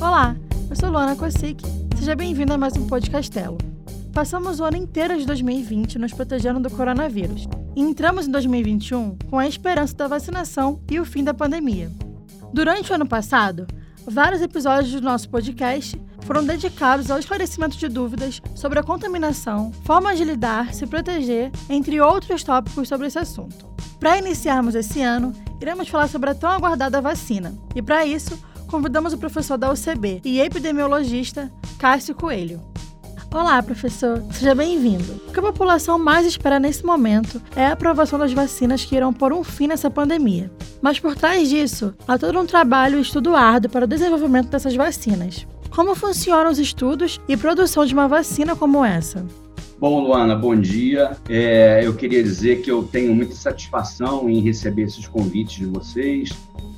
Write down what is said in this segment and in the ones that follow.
Olá, eu sou Luana Kosick. Seja bem-vindo a mais um Podcastelo. Passamos o ano inteiro de 2020 nos protegendo do coronavírus e entramos em 2021 com a esperança da vacinação e o fim da pandemia. Durante o ano passado, vários episódios do nosso podcast foram dedicados ao esclarecimento de dúvidas sobre a contaminação, formas de lidar, se proteger, entre outros tópicos sobre esse assunto. Para iniciarmos esse ano, iremos falar sobre a tão aguardada vacina. E para isso, convidamos o professor da UCB e epidemiologista Cássio Coelho. Olá, professor. Seja bem-vindo. O que a população mais espera nesse momento é a aprovação das vacinas que irão pôr um fim nessa pandemia. Mas por trás disso, há todo um trabalho e estudo árduo para o desenvolvimento dessas vacinas. Como funcionam os estudos e produção de uma vacina como essa? Bom, Luana, bom dia. É, eu queria dizer que eu tenho muita satisfação em receber esses convites de vocês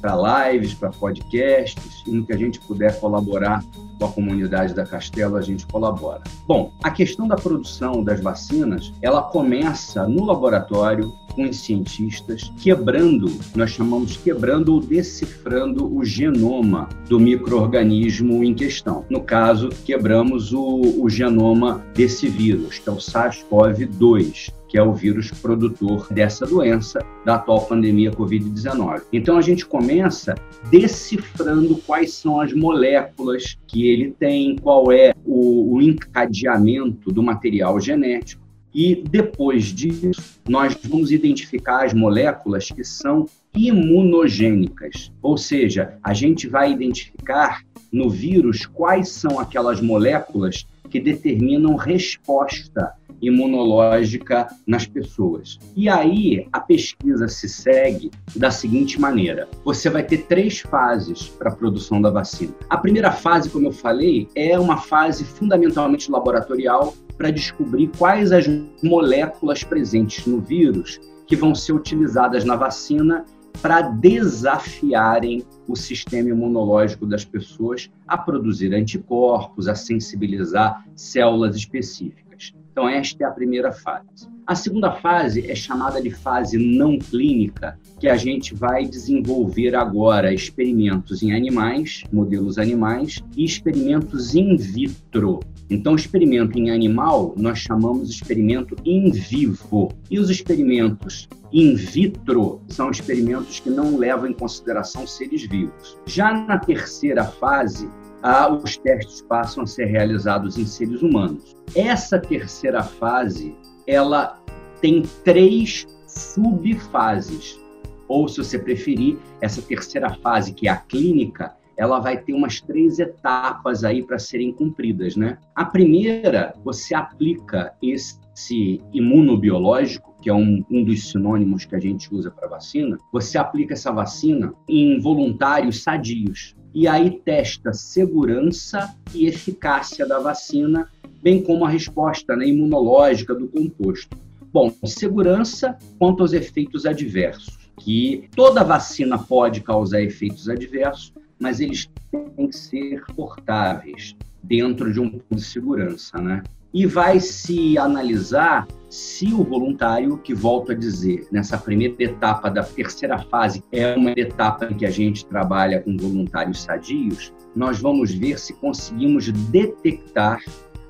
para lives, para podcasts, e no que a gente puder colaborar com a comunidade da Castelo, a gente colabora. Bom, a questão da produção das vacinas, ela começa no laboratório com os cientistas quebrando, nós chamamos quebrando ou decifrando o genoma do microorganismo em questão. No caso, quebramos o, o genoma desse vírus, que é o SARS-CoV-2 que é o vírus produtor dessa doença, da atual pandemia Covid-19. Então a gente começa decifrando quais são as moléculas que ele tem, qual é o, o encadeamento do material genético. E depois disso, nós vamos identificar as moléculas que são imunogênicas, ou seja, a gente vai identificar no vírus quais são aquelas moléculas que determinam resposta imunológica nas pessoas. E aí a pesquisa se segue da seguinte maneira: você vai ter três fases para a produção da vacina. A primeira fase, como eu falei, é uma fase fundamentalmente laboratorial para descobrir quais as moléculas presentes no vírus que vão ser utilizadas na vacina para desafiarem o sistema imunológico das pessoas a produzir anticorpos, a sensibilizar células específicas. Então, esta é a primeira fase. A segunda fase é chamada de fase não clínica, que a gente vai desenvolver agora experimentos em animais, modelos animais, e experimentos in vitro. Então, experimento em animal nós chamamos experimento in vivo. E os experimentos in vitro são experimentos que não levam em consideração seres vivos. Já na terceira fase, ah, os testes passam a ser realizados em seres humanos. Essa terceira fase, ela tem três subfases. Ou, se você preferir, essa terceira fase, que é a clínica, ela vai ter umas três etapas aí para serem cumpridas, né? A primeira, você aplica esse imunobiológico, que é um, um dos sinônimos que a gente usa para vacina, você aplica essa vacina em voluntários sadios e aí testa segurança e eficácia da vacina, bem como a resposta né, imunológica do composto. Bom, segurança quanto aos efeitos adversos, que toda vacina pode causar efeitos adversos, mas eles têm que ser portáveis dentro de um pool de segurança, né? E vai se analisar se o voluntário, que volto a dizer, nessa primeira etapa da terceira fase, é uma etapa em que a gente trabalha com voluntários sadios, nós vamos ver se conseguimos detectar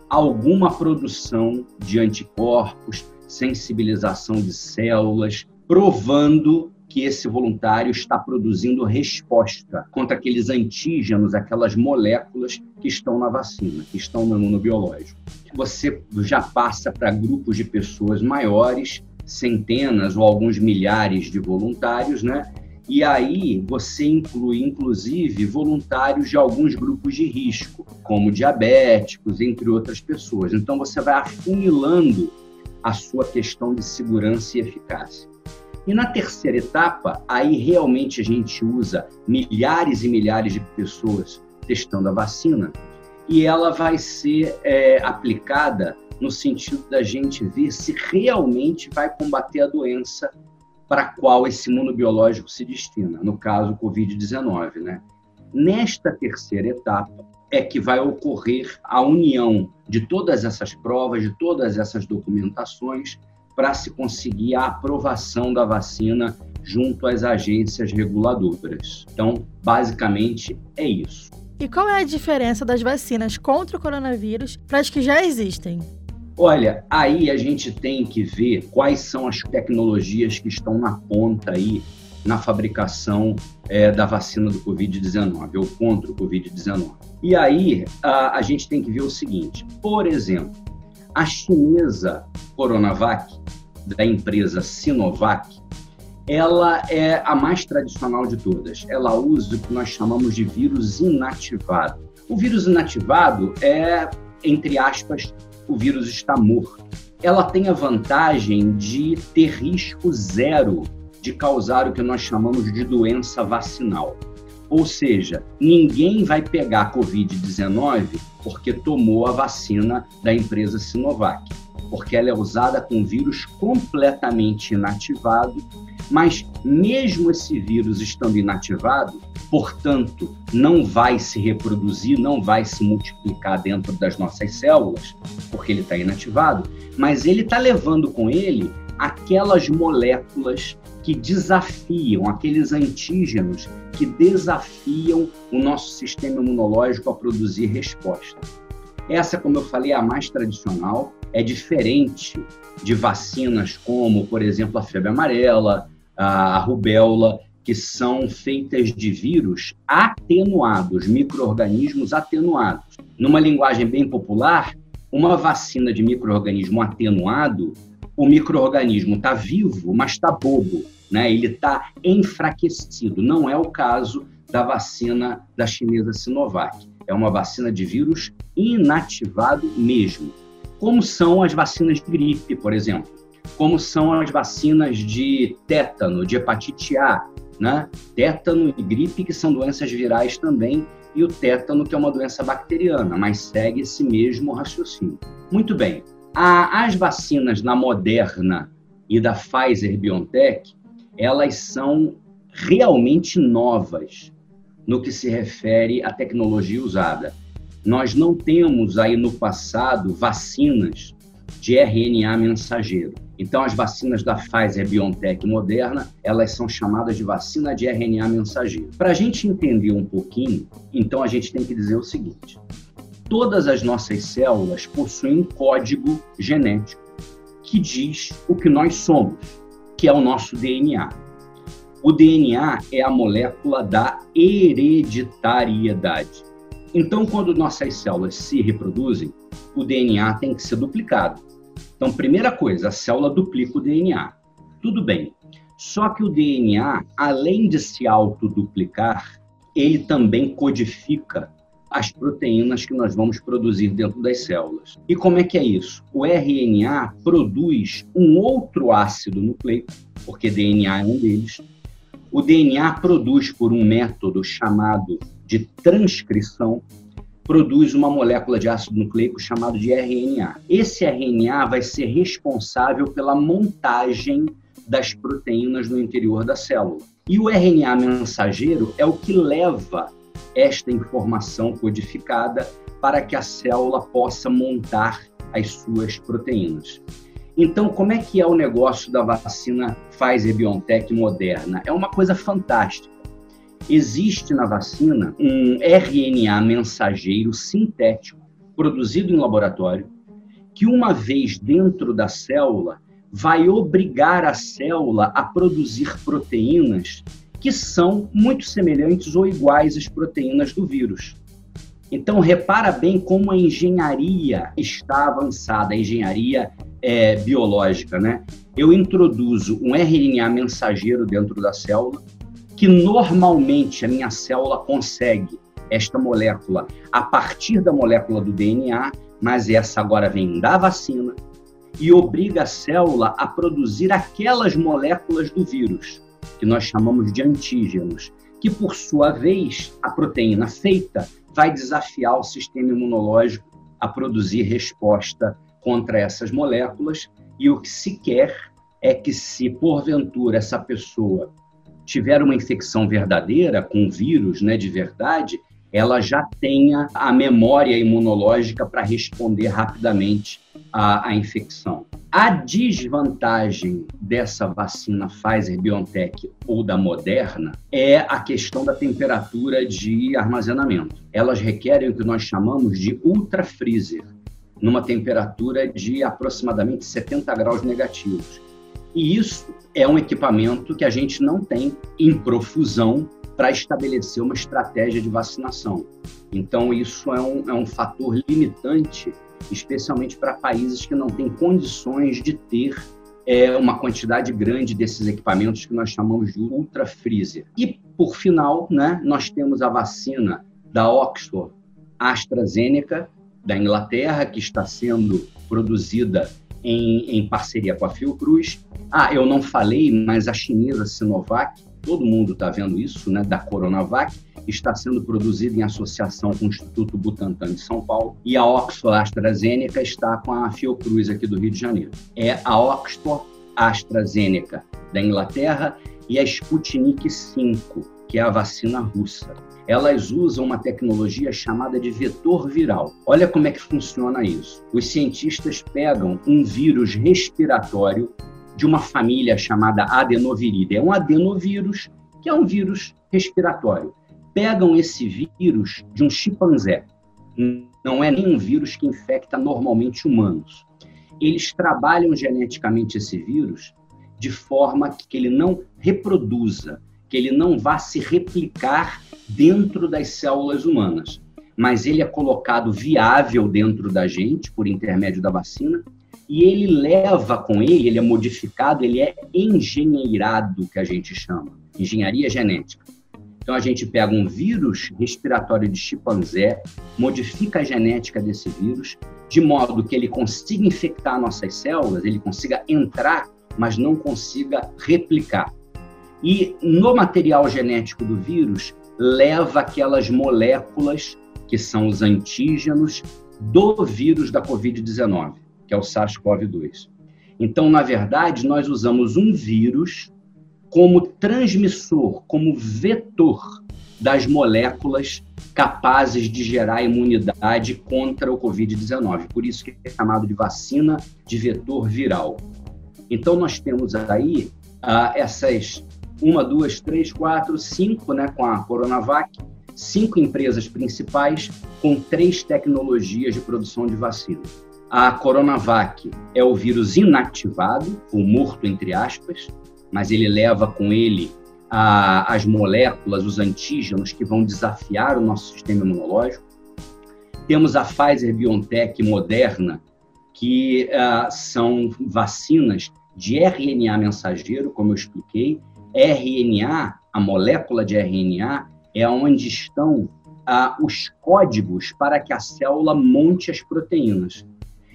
alguma produção de anticorpos, sensibilização de células, provando que esse voluntário está produzindo resposta contra aqueles antígenos, aquelas moléculas que estão na vacina, que estão no imunobiológico você já passa para grupos de pessoas maiores, centenas ou alguns milhares de voluntários, né? E aí você inclui, inclusive, voluntários de alguns grupos de risco, como diabéticos, entre outras pessoas. Então você vai afunilando a sua questão de segurança e eficácia. E na terceira etapa, aí realmente a gente usa milhares e milhares de pessoas testando a vacina e ela vai ser é, aplicada no sentido da gente ver se realmente vai combater a doença para a qual esse imunobiológico se destina, no caso, o Covid-19. Né? Nesta terceira etapa é que vai ocorrer a união de todas essas provas, de todas essas documentações, para se conseguir a aprovação da vacina junto às agências reguladoras. Então, basicamente, é isso. E qual é a diferença das vacinas contra o coronavírus para as que já existem? Olha, aí a gente tem que ver quais são as tecnologias que estão na ponta aí na fabricação é, da vacina do Covid-19 ou contra o Covid-19. E aí a, a gente tem que ver o seguinte: por exemplo, a chinesa Coronavac, da empresa Sinovac, ela é a mais tradicional de todas. Ela usa o que nós chamamos de vírus inativado. O vírus inativado é, entre aspas, o vírus está morto. Ela tem a vantagem de ter risco zero de causar o que nós chamamos de doença vacinal. Ou seja, ninguém vai pegar Covid-19 porque tomou a vacina da empresa Sinovac, porque ela é usada com vírus completamente inativado, mas mesmo esse vírus estando inativado, portanto, não vai se reproduzir, não vai se multiplicar dentro das nossas células, porque ele está inativado, mas ele está levando com ele aquelas moléculas que desafiam, aqueles antígenos que desafiam o nosso sistema imunológico a produzir resposta. Essa, como eu falei, é a mais tradicional, é diferente de vacinas como, por exemplo, a febre amarela, a rubéola, que são feitas de vírus atenuados, micro-organismos atenuados. Numa linguagem bem popular, uma vacina de micro-organismo atenuado o microorganismo está vivo, mas está bobo, né? Ele está enfraquecido. Não é o caso da vacina da chinesa Sinovac. É uma vacina de vírus inativado mesmo. Como são as vacinas de gripe, por exemplo? Como são as vacinas de tétano, de hepatite A, né? Tétano e gripe, que são doenças virais também, e o tétano, que é uma doença bacteriana, mas segue esse mesmo raciocínio. Muito bem. A, as vacinas na Moderna e da Pfizer BioNTech, elas são realmente novas no que se refere à tecnologia usada. Nós não temos aí no passado vacinas de RNA mensageiro. Então, as vacinas da Pfizer, BioNTech Moderna, elas são chamadas de vacina de RNA mensageiro. Para a gente entender um pouquinho, então a gente tem que dizer o seguinte: todas as nossas células possuem um código genético que diz o que nós somos, que é o nosso DNA. O DNA é a molécula da hereditariedade. Então, quando nossas células se reproduzem, o DNA tem que ser duplicado. Então, primeira coisa, a célula duplica o DNA. Tudo bem. Só que o DNA, além de se autoduplicar, ele também codifica as proteínas que nós vamos produzir dentro das células. E como é que é isso? O RNA produz um outro ácido nucleico, porque DNA é um deles. O DNA produz por um método chamado de transcrição, produz uma molécula de ácido nucleico chamado de RNA. Esse RNA vai ser responsável pela montagem das proteínas no interior da célula. E o RNA mensageiro é o que leva esta informação codificada para que a célula possa montar as suas proteínas. Então, como é que é o negócio da vacina Pfizer BioNTech Moderna? É uma coisa fantástica. Existe na vacina um RNA mensageiro sintético produzido em laboratório que uma vez dentro da célula vai obrigar a célula a produzir proteínas que são muito semelhantes ou iguais às proteínas do vírus. Então, repara bem como a engenharia está avançada, a engenharia é, biológica, né? Eu introduzo um RNA mensageiro dentro da célula, que normalmente a minha célula consegue esta molécula a partir da molécula do DNA, mas essa agora vem da vacina e obriga a célula a produzir aquelas moléculas do vírus que nós chamamos de antígenos, que por sua vez, a proteína feita vai desafiar o sistema imunológico a produzir resposta contra essas moléculas, e o que se quer é que se porventura essa pessoa tiver uma infecção verdadeira com vírus, né, de verdade, ela já tenha a memória imunológica para responder rapidamente à, à infecção. A desvantagem dessa vacina Pfizer-BioNTech ou da Moderna é a questão da temperatura de armazenamento. Elas requerem o que nós chamamos de ultrafreezer, numa temperatura de aproximadamente 70 graus negativos. E isso é um equipamento que a gente não tem em profusão para estabelecer uma estratégia de vacinação. Então, isso é um, é um fator limitante, especialmente para países que não têm condições de ter é, uma quantidade grande desses equipamentos que nós chamamos de ultra freezer. E, por final, né, nós temos a vacina da Oxford AstraZeneca, da Inglaterra, que está sendo produzida em, em parceria com a Fiocruz. Ah, eu não falei, mas a chinesa Sinovac, todo mundo está vendo isso, né, da Coronavac, está sendo produzida em associação com o Instituto Butantan de São Paulo e a Oxford AstraZeneca está com a Fiocruz aqui do Rio de Janeiro. É a Oxford AstraZeneca da Inglaterra e a Sputnik V, que é a vacina russa elas usam uma tecnologia chamada de vetor viral. Olha como é que funciona isso. Os cientistas pegam um vírus respiratório de uma família chamada adenoviridae. É um adenovírus, que é um vírus respiratório. Pegam esse vírus de um chimpanzé. Não é nenhum vírus que infecta normalmente humanos. Eles trabalham geneticamente esse vírus de forma que ele não reproduza, que ele não vá se replicar dentro das células humanas, mas ele é colocado viável dentro da gente por intermédio da vacina e ele leva com ele, ele é modificado, ele é engenheirado, que a gente chama, engenharia genética. Então a gente pega um vírus respiratório de chimpanzé, modifica a genética desse vírus, de modo que ele consiga infectar nossas células, ele consiga entrar, mas não consiga replicar. E no material genético do vírus, leva aquelas moléculas que são os antígenos do vírus da Covid-19, que é o SARS-CoV-2. Então, na verdade, nós usamos um vírus como transmissor, como vetor das moléculas capazes de gerar imunidade contra o Covid-19. Por isso que é chamado de vacina de vetor viral. Então, nós temos aí ah, essas uma, duas, três, quatro, cinco, né, com a Coronavac, cinco empresas principais com três tecnologias de produção de vacina. A Coronavac é o vírus inativado, o morto entre aspas, mas ele leva com ele a, as moléculas, os antígenos que vão desafiar o nosso sistema imunológico. Temos a Pfizer BioNTech Moderna, que uh, são vacinas de RNA mensageiro, como eu expliquei, RNA, a molécula de RNA, é onde estão ah, os códigos para que a célula monte as proteínas.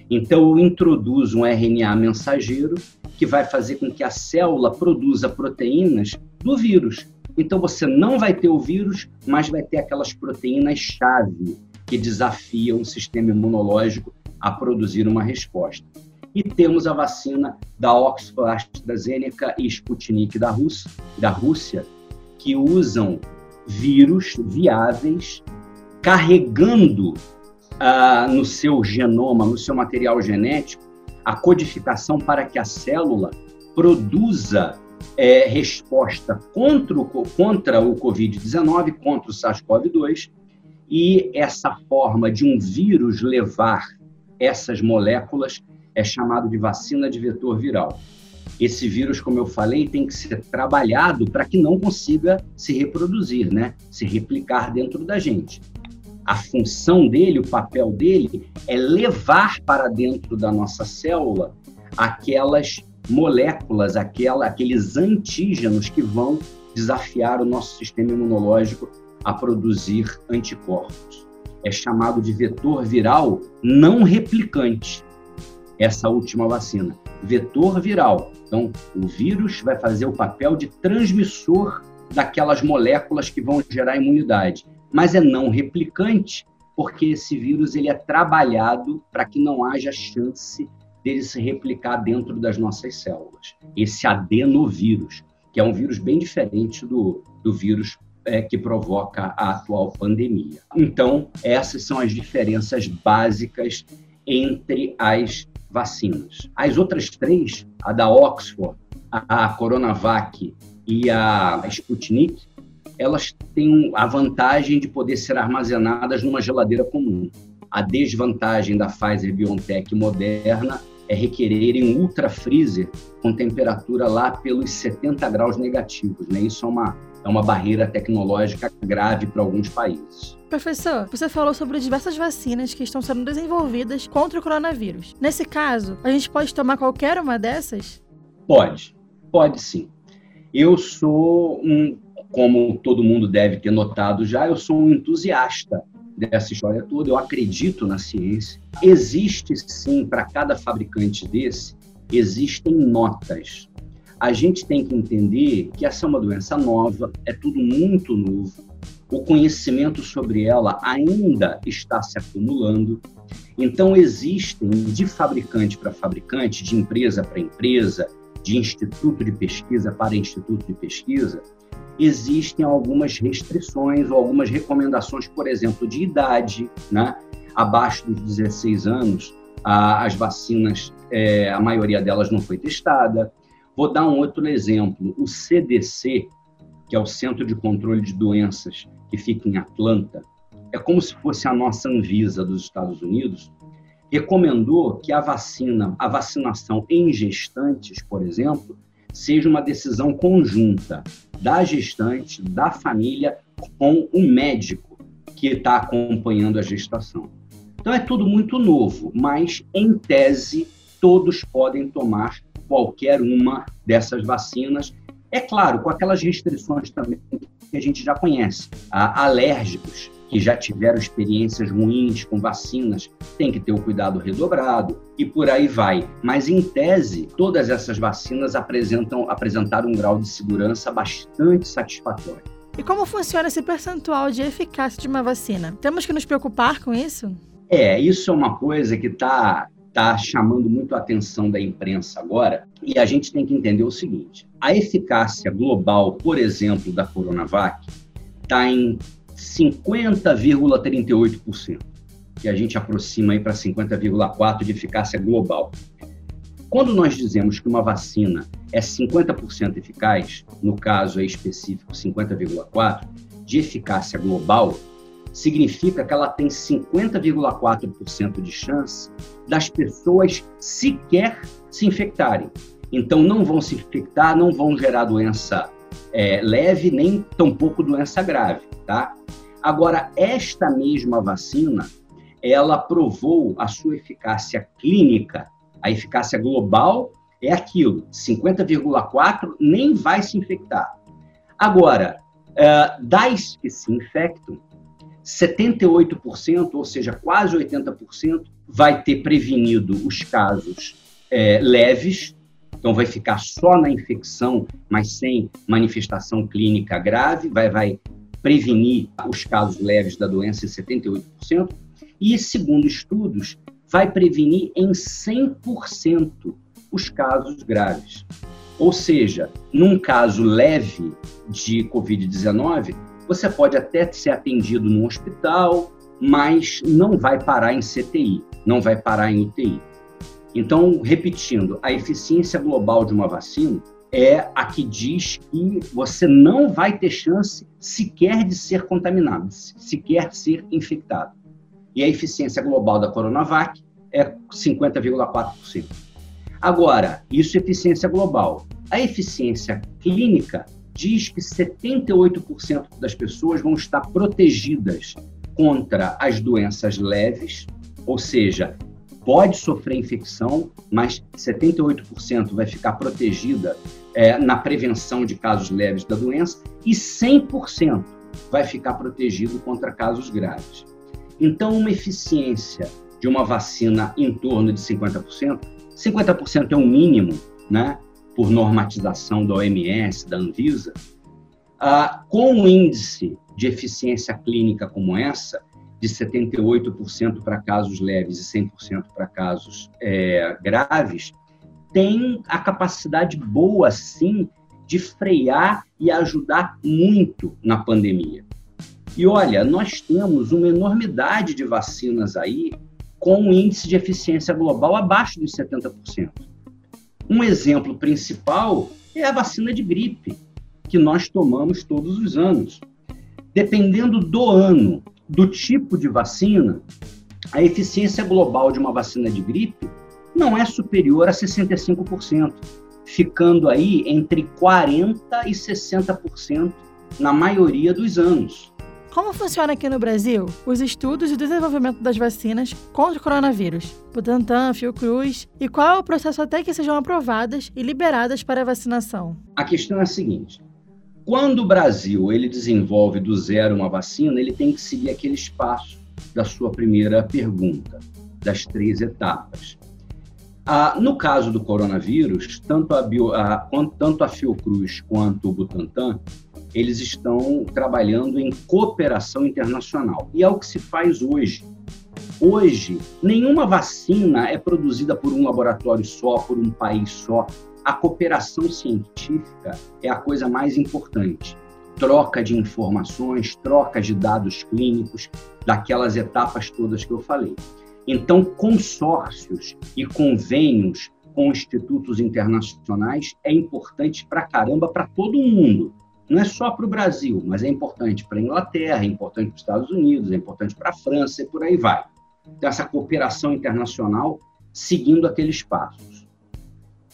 Então, eu introduzo um RNA mensageiro que vai fazer com que a célula produza proteínas do vírus. Então, você não vai ter o vírus, mas vai ter aquelas proteínas-chave que desafiam o sistema imunológico a produzir uma resposta. E temos a vacina da Oxford AstraZeneca e Sputnik da Rússia, da Rússia que usam vírus viáveis carregando ah, no seu genoma, no seu material genético, a codificação para que a célula produza é, resposta contra o, contra o Covid-19, contra o SARS-CoV-2, e essa forma de um vírus levar essas moléculas é chamado de vacina de vetor viral. Esse vírus, como eu falei, tem que ser trabalhado para que não consiga se reproduzir, né? se replicar dentro da gente. A função dele, o papel dele, é levar para dentro da nossa célula aquelas moléculas, aquela, aqueles antígenos que vão desafiar o nosso sistema imunológico a produzir anticorpos. É chamado de vetor viral não replicante essa última vacina. Vetor viral. Então, o vírus vai fazer o papel de transmissor daquelas moléculas que vão gerar imunidade, mas é não replicante, porque esse vírus ele é trabalhado para que não haja chance dele se replicar dentro das nossas células. Esse adenovírus, que é um vírus bem diferente do, do vírus é, que provoca a atual pandemia. Então, essas são as diferenças básicas entre as vacinas. As outras três, a da Oxford, a Coronavac e a Sputnik, elas têm a vantagem de poder ser armazenadas numa geladeira comum. A desvantagem da Pfizer BioNTech Moderna é requererem um ultra freezer com temperatura lá pelos 70 graus negativos. Né? Isso é uma, é uma barreira tecnológica grave para alguns países. Professor, você falou sobre diversas vacinas que estão sendo desenvolvidas contra o coronavírus. Nesse caso, a gente pode tomar qualquer uma dessas? Pode, pode sim. Eu sou um, como todo mundo deve ter notado já, eu sou um entusiasta dessa história toda, eu acredito na ciência. Existe sim, para cada fabricante desse, existem notas. A gente tem que entender que essa é uma doença nova, é tudo muito novo, o conhecimento sobre ela ainda está se acumulando. Então, existem de fabricante para fabricante, de empresa para empresa, de instituto de pesquisa para instituto de pesquisa, existem algumas restrições ou algumas recomendações, por exemplo, de idade, né? abaixo dos 16 anos, as vacinas, é, a maioria delas não foi testada. Vou dar um outro exemplo. O CDC, que é o Centro de Controle de Doenças, que fica em Atlanta, é como se fosse a nossa Anvisa dos Estados Unidos, recomendou que a vacina, a vacinação em gestantes, por exemplo, seja uma decisão conjunta da gestante, da família, com o médico que está acompanhando a gestação. Então é tudo muito novo, mas em tese todos podem tomar qualquer uma dessas vacinas. É claro, com aquelas restrições também que a gente já conhece. Há alérgicos que já tiveram experiências ruins com vacinas, tem que ter o cuidado redobrado e por aí vai. Mas, em tese, todas essas vacinas apresentam, apresentaram um grau de segurança bastante satisfatório. E como funciona esse percentual de eficácia de uma vacina? Temos que nos preocupar com isso? É, isso é uma coisa que está tá chamando muito a atenção da imprensa agora, e a gente tem que entender o seguinte: a eficácia global, por exemplo, da Coronavac, está em 50,38%, que a gente aproxima aí para 50,4% de eficácia global. Quando nós dizemos que uma vacina é 50% eficaz, no caso específico 50,4% de eficácia global, significa que ela tem 50,4% de chance das pessoas sequer se infectarem. Então, não vão se infectar, não vão gerar doença é, leve, nem tampouco doença grave, tá? Agora, esta mesma vacina, ela provou a sua eficácia clínica, a eficácia global é aquilo, 50,4 nem vai se infectar. Agora, uh, das que se infectam, 78%, ou seja, quase 80%, vai ter prevenido os casos é, leves, então vai ficar só na infecção, mas sem manifestação clínica grave, vai, vai prevenir os casos leves da doença em 78%, e, segundo estudos, vai prevenir em 100% os casos graves. Ou seja, num caso leve de Covid-19, você pode até ser atendido no hospital, mas não vai parar em CTI, não vai parar em UTI. Então, repetindo, a eficiência global de uma vacina é a que diz que você não vai ter chance sequer de ser contaminado, sequer ser infectado. E a eficiência global da Coronavac é 50,4%. Agora, isso é eficiência global. A eficiência clínica diz que 78% das pessoas vão estar protegidas contra as doenças leves, ou seja, pode sofrer infecção, mas 78% vai ficar protegida é, na prevenção de casos leves da doença e 100% vai ficar protegido contra casos graves. Então, uma eficiência de uma vacina em torno de 50%, 50% é o mínimo, né, por normatização da OMS, da Anvisa, ah, com um índice de eficiência clínica como essa, de 78% para casos leves e 100% para casos é, graves, tem a capacidade boa, sim, de frear e ajudar muito na pandemia. E olha, nós temos uma enormidade de vacinas aí com um índice de eficiência global abaixo dos 70%. Um exemplo principal é a vacina de gripe, que nós tomamos todos os anos. Dependendo do ano, do tipo de vacina, a eficiência global de uma vacina de gripe não é superior a 65%, ficando aí entre 40% e 60% na maioria dos anos. Como funciona aqui no Brasil os estudos e desenvolvimento das vacinas contra o coronavírus? Butantan, Fiocruz, e qual é o processo até que sejam aprovadas e liberadas para a vacinação? A questão é a seguinte: quando o Brasil ele desenvolve do zero uma vacina, ele tem que seguir aquele espaço da sua primeira pergunta, das três etapas. Ah, no caso do coronavírus, tanto a, Bio, a, tanto a Fiocruz quanto o Butantan, eles estão trabalhando em cooperação internacional. E é o que se faz hoje. Hoje, nenhuma vacina é produzida por um laboratório só, por um país só. A cooperação científica é a coisa mais importante. Troca de informações, troca de dados clínicos, daquelas etapas todas que eu falei. Então, consórcios e convênios com institutos internacionais é importante para caramba para todo mundo. Não é só para o Brasil, mas é importante para a Inglaterra, é importante para os Estados Unidos, é importante para a França e por aí vai. Então, essa cooperação internacional seguindo aqueles passos.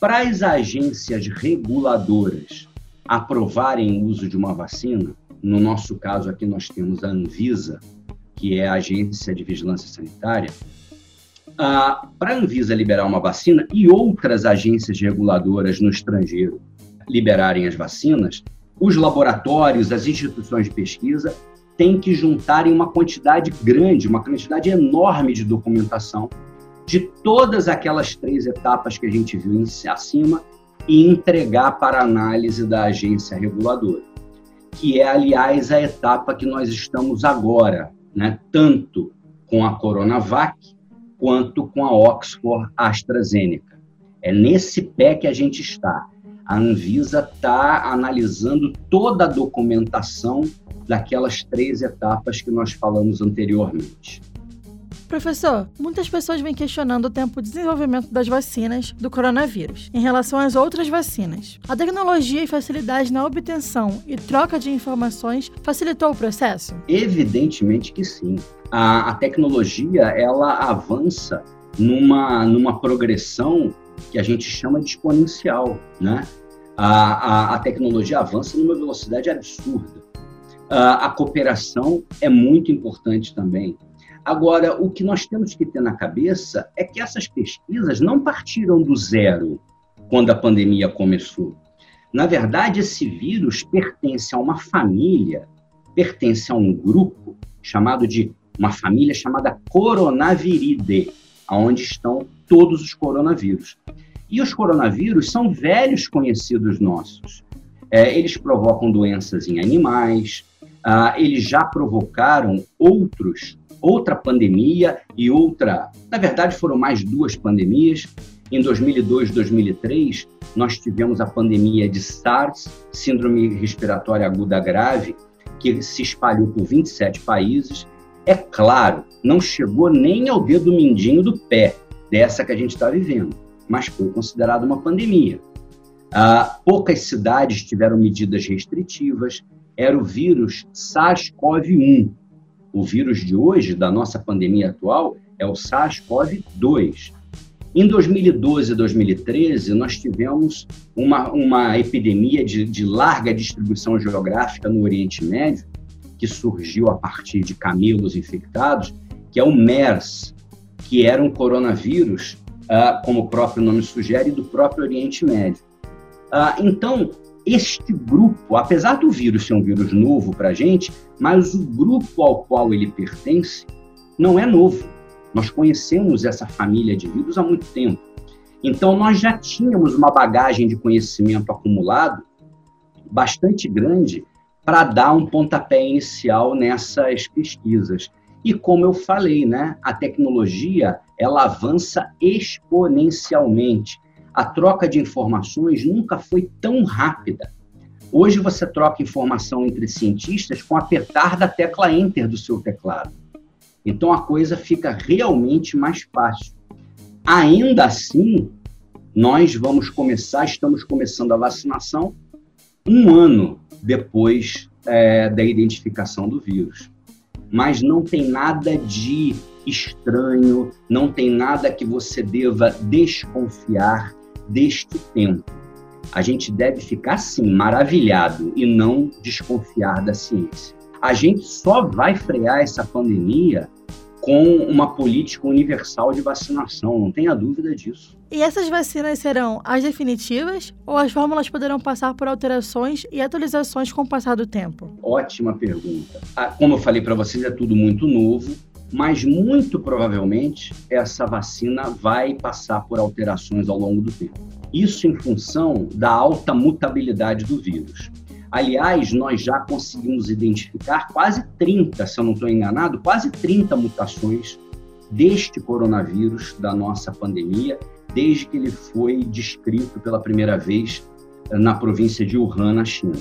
Para as agências reguladoras aprovarem o uso de uma vacina, no nosso caso aqui nós temos a Anvisa, que é a Agência de Vigilância Sanitária, ah, para a Anvisa liberar uma vacina e outras agências reguladoras no estrangeiro liberarem as vacinas, os laboratórios, as instituições de pesquisa têm que juntarem uma quantidade grande, uma quantidade enorme de documentação de todas aquelas três etapas que a gente viu acima e entregar para análise da agência reguladora, que é, aliás, a etapa que nós estamos agora, né? tanto com a Coronavac quanto com a Oxford AstraZeneca. É nesse pé que a gente está. A Anvisa está analisando toda a documentação daquelas três etapas que nós falamos anteriormente. Professor, muitas pessoas vêm questionando o tempo de desenvolvimento das vacinas do coronavírus em relação às outras vacinas. A tecnologia e facilidade na obtenção e troca de informações facilitou o processo? Evidentemente que sim a, a tecnologia ela avança numa, numa progressão que a gente chama de exponencial, né? A, a, a tecnologia avança numa velocidade absurda. A, a cooperação é muito importante também. Agora, o que nós temos que ter na cabeça é que essas pesquisas não partiram do zero quando a pandemia começou. Na verdade, esse vírus pertence a uma família, pertence a um grupo chamado de uma família chamada Coronaviridae, onde estão todos os coronavírus. E os coronavírus são velhos conhecidos nossos. É, eles provocam doenças em animais, ah, eles já provocaram outros, outra pandemia e outra. Na verdade, foram mais duas pandemias. Em 2002 e 2003, nós tivemos a pandemia de SARS, Síndrome Respiratória Aguda Grave, que se espalhou por 27 países é claro, não chegou nem ao dedo mindinho do pé dessa que a gente está vivendo, mas foi considerada uma pandemia. Ah, poucas cidades tiveram medidas restritivas, era o vírus SARS-CoV-1. O vírus de hoje, da nossa pandemia atual, é o SARS-CoV-2. Em 2012 e 2013, nós tivemos uma, uma epidemia de, de larga distribuição geográfica no Oriente Médio, que surgiu a partir de camelos infectados, que é o MERS, que era um coronavírus, uh, como o próprio nome sugere, do próprio Oriente Médio. Uh, então, este grupo, apesar do vírus ser um vírus novo para a gente, mas o grupo ao qual ele pertence não é novo. Nós conhecemos essa família de vírus há muito tempo. Então, nós já tínhamos uma bagagem de conhecimento acumulado bastante grande para dar um pontapé inicial nessas pesquisas. E como eu falei, né, a tecnologia ela avança exponencialmente. A troca de informações nunca foi tão rápida. Hoje você troca informação entre cientistas com apertar da tecla Enter do seu teclado. Então a coisa fica realmente mais fácil. Ainda assim, nós vamos começar, estamos começando a vacinação um ano depois é, da identificação do vírus. Mas não tem nada de estranho, não tem nada que você deva desconfiar deste tempo. A gente deve ficar, sim, maravilhado e não desconfiar da ciência. A gente só vai frear essa pandemia com uma política universal de vacinação, não tenha dúvida disso. E essas vacinas serão as definitivas ou as fórmulas poderão passar por alterações e atualizações com o passar do tempo? Ótima pergunta. Ah, como eu falei para vocês, é tudo muito novo, mas muito provavelmente essa vacina vai passar por alterações ao longo do tempo. Isso em função da alta mutabilidade do vírus. Aliás, nós já conseguimos identificar quase 30, se eu não estou enganado, quase 30 mutações deste coronavírus da nossa pandemia, desde que ele foi descrito pela primeira vez eh, na província de Wuhan, na China.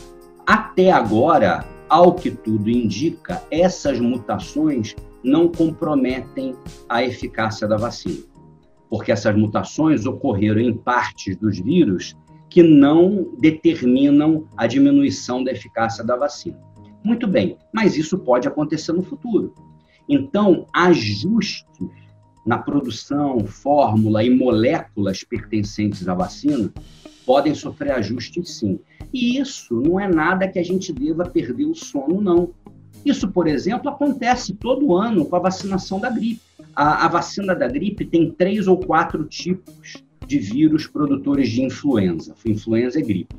Até agora, ao que tudo indica, essas mutações não comprometem a eficácia da vacina, porque essas mutações ocorreram em partes dos vírus que não determinam a diminuição da eficácia da vacina. Muito bem, mas isso pode acontecer no futuro. Então, ajustes na produção, fórmula e moléculas pertencentes à vacina podem sofrer ajustes sim. E isso não é nada que a gente deva perder o sono, não. Isso, por exemplo, acontece todo ano com a vacinação da gripe. A, a vacina da gripe tem três ou quatro tipos de vírus produtores de influenza. Influenza é gripe.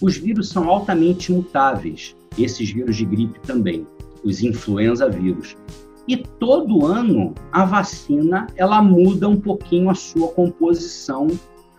Os vírus são altamente mutáveis, esses vírus de gripe também, os influenza vírus. E todo ano a vacina ela muda um pouquinho a sua composição,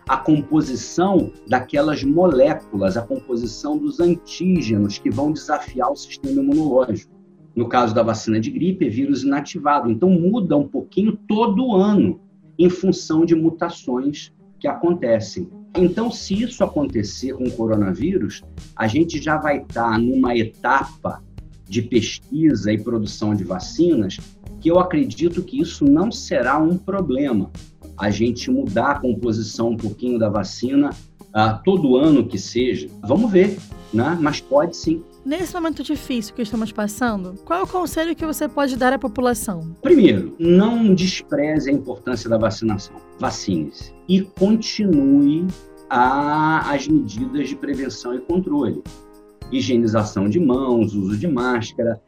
a composição daquelas moléculas, a composição dos antígenos que vão desafiar o sistema imunológico. No caso da vacina de gripe, é vírus inativado. Então muda um pouquinho todo ano em função de mutações que acontecem. Então, se isso acontecer com o coronavírus, a gente já vai estar numa etapa de pesquisa e produção de vacinas que eu acredito que isso não será um problema. A gente mudar a composição um pouquinho da vacina uh, todo ano que seja. Vamos ver, né? Mas pode sim. Nesse momento difícil que estamos passando, qual é o conselho que você pode dar à população? Primeiro, não despreze a importância da vacinação. Vacine-se e continue a, as medidas de prevenção e controle. Higienização de mãos, uso de máscara.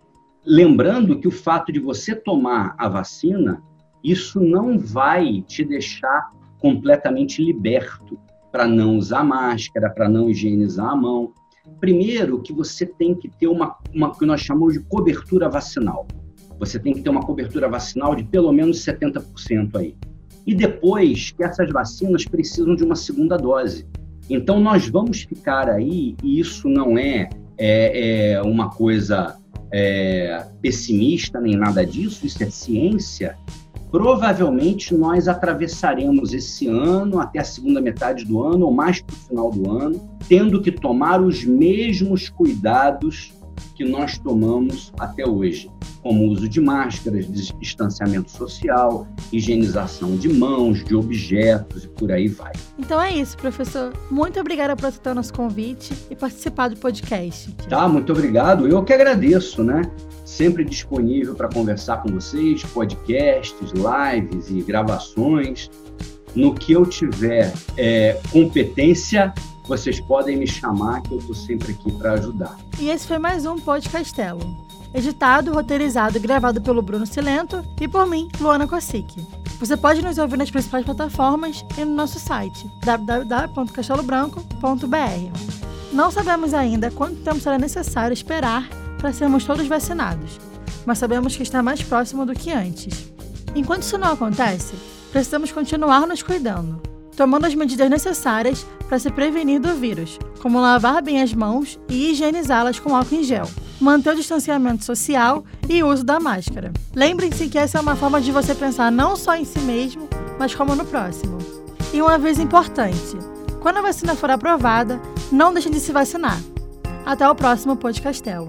Lembrando que o fato de você tomar a vacina, isso não vai te deixar completamente liberto para não usar máscara, para não higienizar a mão. Primeiro, que você tem que ter uma, uma que nós chamamos de cobertura vacinal. Você tem que ter uma cobertura vacinal de pelo menos 70% aí. E depois que essas vacinas precisam de uma segunda dose. Então, nós vamos ficar aí, e isso não é, é, é uma coisa é, pessimista nem nada disso, isso é ciência, Provavelmente nós atravessaremos esse ano até a segunda metade do ano ou mais para o final do ano, tendo que tomar os mesmos cuidados que nós tomamos até hoje, como uso de máscaras, distanciamento social, higienização de mãos, de objetos e por aí vai. Então é isso, professor. Muito obrigada por aceitar o nosso convite e participar do podcast. Tá, muito obrigado. Eu que agradeço, né? sempre disponível para conversar com vocês, podcasts, lives e gravações. No que eu tiver é, competência, vocês podem me chamar, que eu estou sempre aqui para ajudar. E esse foi mais um Podcastelo. Editado, roteirizado e gravado pelo Bruno Silento e por mim, Luana Kossic. Você pode nos ouvir nas principais plataformas e no nosso site www.castelobranco.br. Não sabemos ainda quanto tempo será necessário esperar para sermos todos vacinados, mas sabemos que está mais próximo do que antes. Enquanto isso não acontece, precisamos continuar nos cuidando, tomando as medidas necessárias para se prevenir do vírus, como lavar bem as mãos e higienizá-las com álcool em gel, manter o distanciamento social e o uso da máscara. Lembrem-se que essa é uma forma de você pensar não só em si mesmo, mas como no próximo. E um aviso importante: quando a vacina for aprovada, não deixem de se vacinar. Até o próximo Podcastelo.